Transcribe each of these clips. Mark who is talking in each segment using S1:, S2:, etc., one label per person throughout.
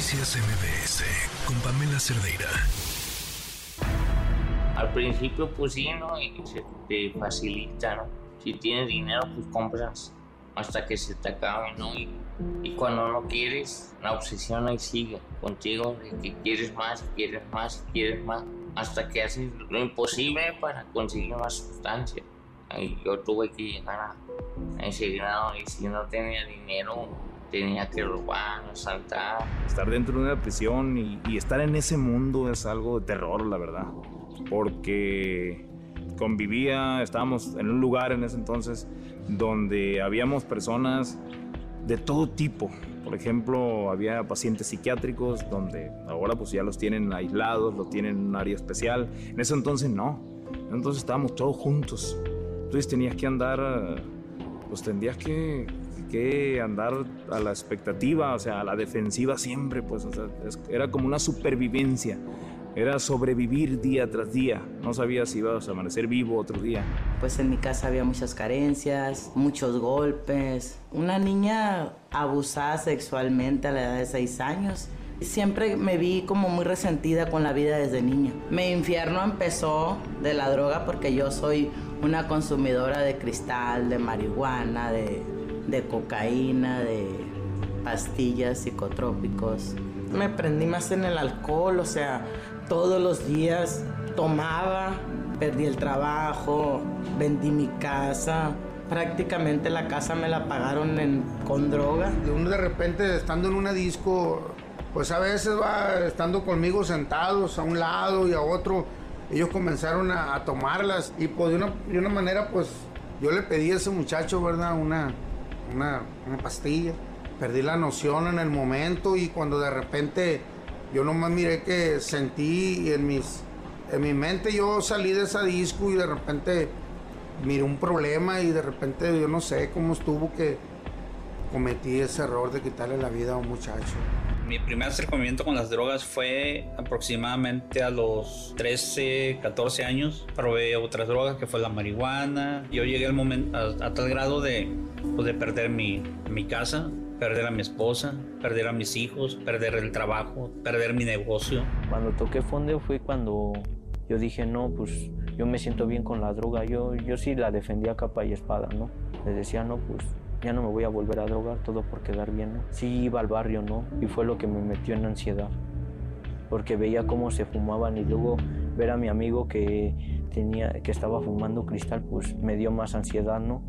S1: Noticias MBS con Pamela Cerdeira.
S2: Al principio, pues sí, ¿no? Y se te facilita, ¿no? Si tienes dinero, pues compras hasta que se te acabe, ¿no? Y, y cuando no quieres, la obsesión ahí sigue contigo, de que quieres más, quieres más, quieres más, hasta que haces lo imposible para conseguir más sustancia. Y yo tuve que llegar a, ese grado y si no tenía dinero, tenía que robar, asaltar.
S3: Estar dentro de una prisión y, y estar en ese mundo es algo de terror, la verdad. Porque convivía, estábamos en un lugar en ese entonces donde habíamos personas de todo tipo. Por ejemplo, había pacientes psiquiátricos donde ahora pues ya los tienen aislados, los tienen en un área especial. En ese entonces no. Entonces estábamos todos juntos. Entonces tenías que andar, pues tendrías que, que andar a la expectativa, o sea, a la defensiva siempre, pues o sea, era como una supervivencia. Era sobrevivir día tras día. No sabías si ibas a amanecer vivo otro día.
S4: Pues en mi casa había muchas carencias, muchos golpes. Una niña abusada sexualmente a la edad de 6 años. Siempre me vi como muy resentida con la vida desde niña. Mi infierno empezó de la droga porque yo soy una consumidora de cristal, de marihuana, de, de cocaína, de pastillas psicotrópicos. Me prendí más en el alcohol, o sea, todos los días tomaba, perdí el trabajo, vendí mi casa. Prácticamente la casa me la pagaron con droga.
S5: Uno de repente estando en una disco, pues a veces va estando conmigo sentados a un lado y a otro, ellos comenzaron a, a tomarlas y pues de una, de una, manera pues yo le pedí a ese muchacho, ¿verdad? Una, una, una pastilla. Perdí la noción en el momento y cuando de repente yo nomás miré que sentí en mis en mi mente yo salí de esa disco y de repente miré un problema y de repente yo no sé cómo estuvo que cometí ese error de quitarle la vida a un muchacho.
S6: Mi primer acercamiento con las drogas fue aproximadamente a los 13, 14 años. Probé otras drogas que fue la marihuana. Yo llegué al momento, a, a tal grado de, pues, de perder mi, mi casa, perder a mi esposa, perder a mis hijos, perder el trabajo, perder mi negocio.
S7: Cuando toqué fondo fue cuando yo dije, no, pues yo me siento bien con la droga. Yo, yo sí la defendía capa y espada, ¿no? Les decía, no, pues ya no me voy a volver a drogar, todo por quedar bien, ¿no? Sí iba al barrio, ¿no? Y fue lo que me metió en ansiedad. Porque veía cómo se fumaban y luego ver a mi amigo que, tenía, que estaba fumando cristal, pues me dio más ansiedad, ¿no?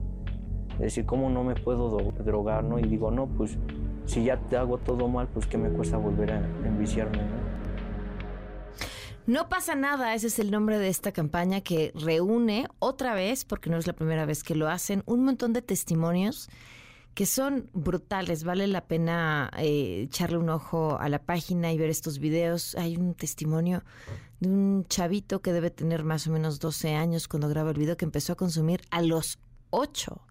S7: Decir, ¿cómo no me puedo drogar, no? Y digo, no, pues si ya te hago todo mal, pues ¿qué me cuesta volver a enviciarme, no?
S8: No pasa nada, ese es el nombre de esta campaña que reúne otra vez, porque no es la primera vez que lo hacen, un montón de testimonios que son brutales. Vale la pena eh, echarle un ojo a la página y ver estos videos. Hay un testimonio de un chavito que debe tener más o menos 12 años cuando graba el video que empezó a consumir a los 8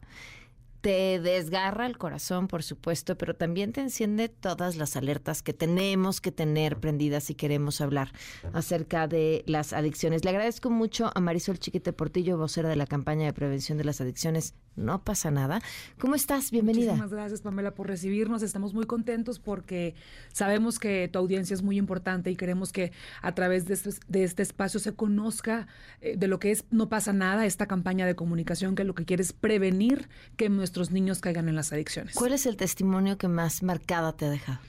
S8: te desgarra el corazón, por supuesto, pero también te enciende todas las alertas que tenemos que tener prendidas si queremos hablar acerca de las adicciones. Le agradezco mucho a Marisol Chiquete Portillo, vocera de la campaña de prevención de las adicciones. No pasa nada. ¿Cómo estás? Bienvenida.
S9: Muchísimas gracias, Pamela, por recibirnos. Estamos muy contentos porque sabemos que tu audiencia es muy importante y queremos que a través de este, de este espacio se conozca eh, de lo que es No pasa nada, esta campaña de comunicación que lo que quiere es prevenir que nuestros niños caigan en las adicciones.
S8: ¿Cuál es el testimonio que más marcada te ha dejado?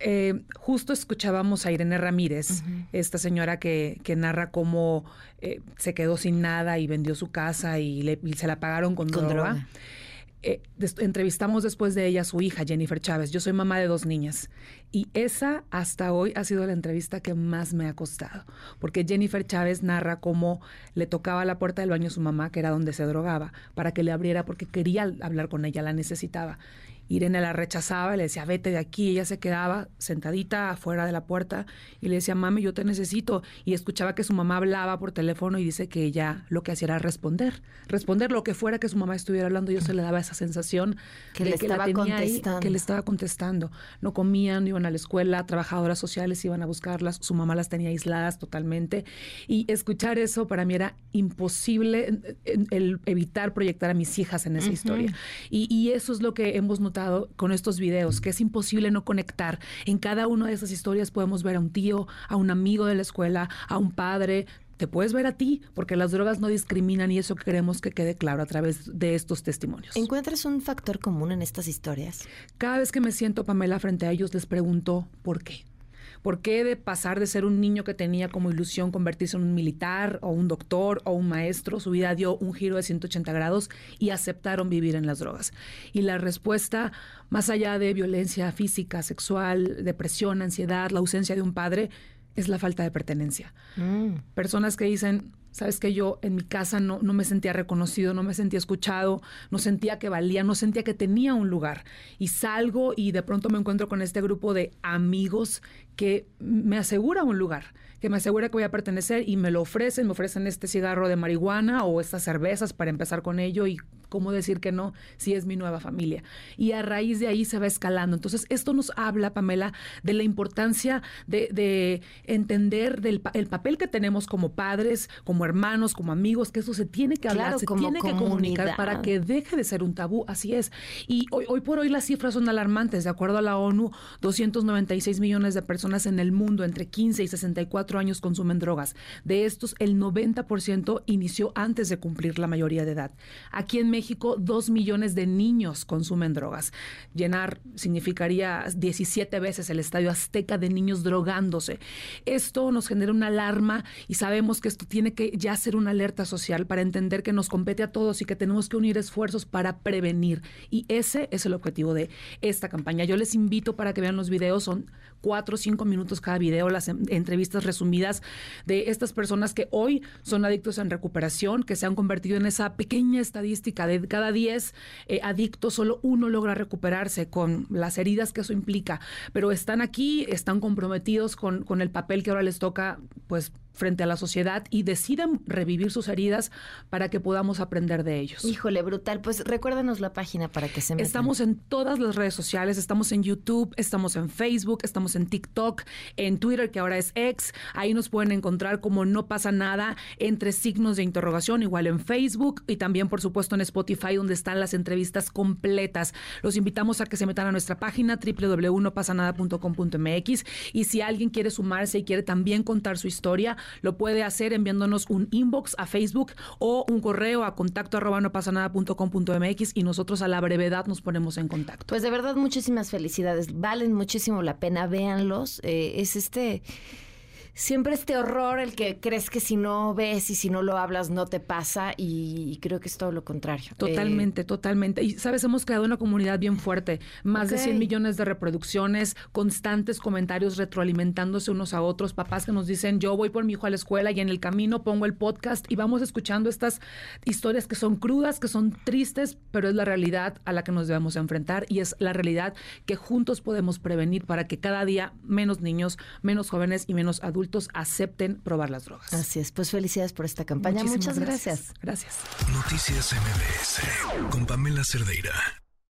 S9: Eh, justo escuchábamos a Irene Ramírez, uh -huh. esta señora que, que narra cómo eh, se quedó sin nada y vendió su casa y, le, y se la pagaron con, con droga. droga. Eh, entrevistamos después de ella a su hija, Jennifer Chávez. Yo soy mamá de dos niñas. Y esa hasta hoy ha sido la entrevista que más me ha costado. Porque Jennifer Chávez narra cómo le tocaba la puerta del baño a su mamá, que era donde se drogaba, para que le abriera porque quería hablar con ella, la necesitaba. Irene la rechazaba, le decía, vete de aquí. Ella se quedaba sentadita afuera de la puerta y le decía, mami, yo te necesito. Y escuchaba que su mamá hablaba por teléfono y dice que ella lo que hacía era responder. Responder lo que fuera que su mamá estuviera hablando. Yo se le daba esa sensación
S8: que de le que estaba la tenía contestando.
S9: Ahí, que le estaba contestando. No comían, no iban a la escuela, trabajadoras sociales iban a buscarlas, su mamá las tenía aisladas totalmente. Y escuchar eso para mí era imposible el evitar proyectar a mis hijas en esa uh -huh. historia. Y, y, eso es lo que hemos notado notado con estos videos, que es imposible no conectar. En cada una de esas historias podemos ver a un tío, a un amigo de la escuela, a un padre, te puedes ver a ti, porque las drogas no discriminan y eso queremos que quede claro a través de estos testimonios.
S8: ¿Encuentras un factor común en estas historias?
S9: Cada vez que me siento, Pamela, frente a ellos, les pregunto por qué. ¿Por qué de pasar de ser un niño que tenía como ilusión convertirse en un militar o un doctor o un maestro, su vida dio un giro de 180 grados y aceptaron vivir en las drogas? Y la respuesta, más allá de violencia física, sexual, depresión, ansiedad, la ausencia de un padre, es la falta de pertenencia. Mm. Personas que dicen, sabes que yo en mi casa no, no me sentía reconocido, no me sentía escuchado, no sentía que valía, no sentía que tenía un lugar. Y salgo y de pronto me encuentro con este grupo de amigos que me asegura un lugar que me asegura que voy a pertenecer y me lo ofrecen, me ofrecen este cigarro de marihuana o estas cervezas para empezar con ello y cómo decir que no si es mi nueva familia. Y a raíz de ahí se va escalando. Entonces, esto nos habla, Pamela, de la importancia de, entender del el papel que tenemos como padres, como hermanos, como amigos, que eso se tiene que hablar, se tiene que comunicar para que deje de ser un tabú. Así es. Y hoy, hoy por hoy las cifras son alarmantes. De acuerdo a la ONU, 296 millones de personas en el mundo entre 15 y 64 años consumen drogas. De estos, el 90% inició antes de cumplir la mayoría de edad. Aquí en México, dos millones de niños consumen drogas. Llenar significaría 17 veces el estadio azteca de niños drogándose. Esto nos genera una alarma y sabemos que esto tiene que ya ser una alerta social para entender que nos compete a todos y que tenemos que unir esfuerzos para prevenir. Y ese es el objetivo de esta campaña. Yo les invito para que vean los videos, son cuatro o cinco minutos cada video, las entrevistas resumidas de estas personas que hoy son adictos en recuperación, que se han convertido en esa pequeña estadística de cada diez eh, adictos, solo uno logra recuperarse con las heridas que eso implica, pero están aquí, están comprometidos con, con el papel que ahora les toca, pues frente a la sociedad y deciden revivir sus heridas para que podamos aprender de ellos.
S8: Híjole, brutal. Pues recuérdanos la página para que se metan.
S9: Estamos en todas las redes sociales, estamos en YouTube, estamos en Facebook, estamos en TikTok, en Twitter, que ahora es X. Ahí nos pueden encontrar como no pasa nada entre signos de interrogación, igual en Facebook y también, por supuesto, en Spotify, donde están las entrevistas completas. Los invitamos a que se metan a nuestra página www.nopasanada.com.mx y si alguien quiere sumarse y quiere también contar su historia, lo puede hacer enviándonos un inbox a Facebook o un correo a contacto arroba no pasa nada punto com punto mx y nosotros a la brevedad nos ponemos en contacto.
S8: Pues de verdad muchísimas felicidades, valen muchísimo la pena, véanlos. Eh, es este siempre este horror, el que crees que si no ves y si no lo hablas no te pasa y, creo que es todo lo contrario.
S9: Totalmente, eh, totalmente. Y sabes, hemos creado una comunidad bien fuerte, más de 100 millones de reproducciones, constantes comentarios retroalimentándose unos a otros, papás que nos dicen, yo voy por mi hijo a la escuela y en el camino pongo el podcast y vamos escuchando estas historias que son crudas, que son tristes, pero es la realidad a la que nos debemos enfrentar y es la realidad que juntos podemos prevenir para que cada día menos niños, menos jóvenes y menos adultos acepten probar las drogas.
S8: Así es, pues felicidades por esta campaña. Muchas gracias.
S9: Gracias.
S1: Noticias MBS con Pamela Cerdeira.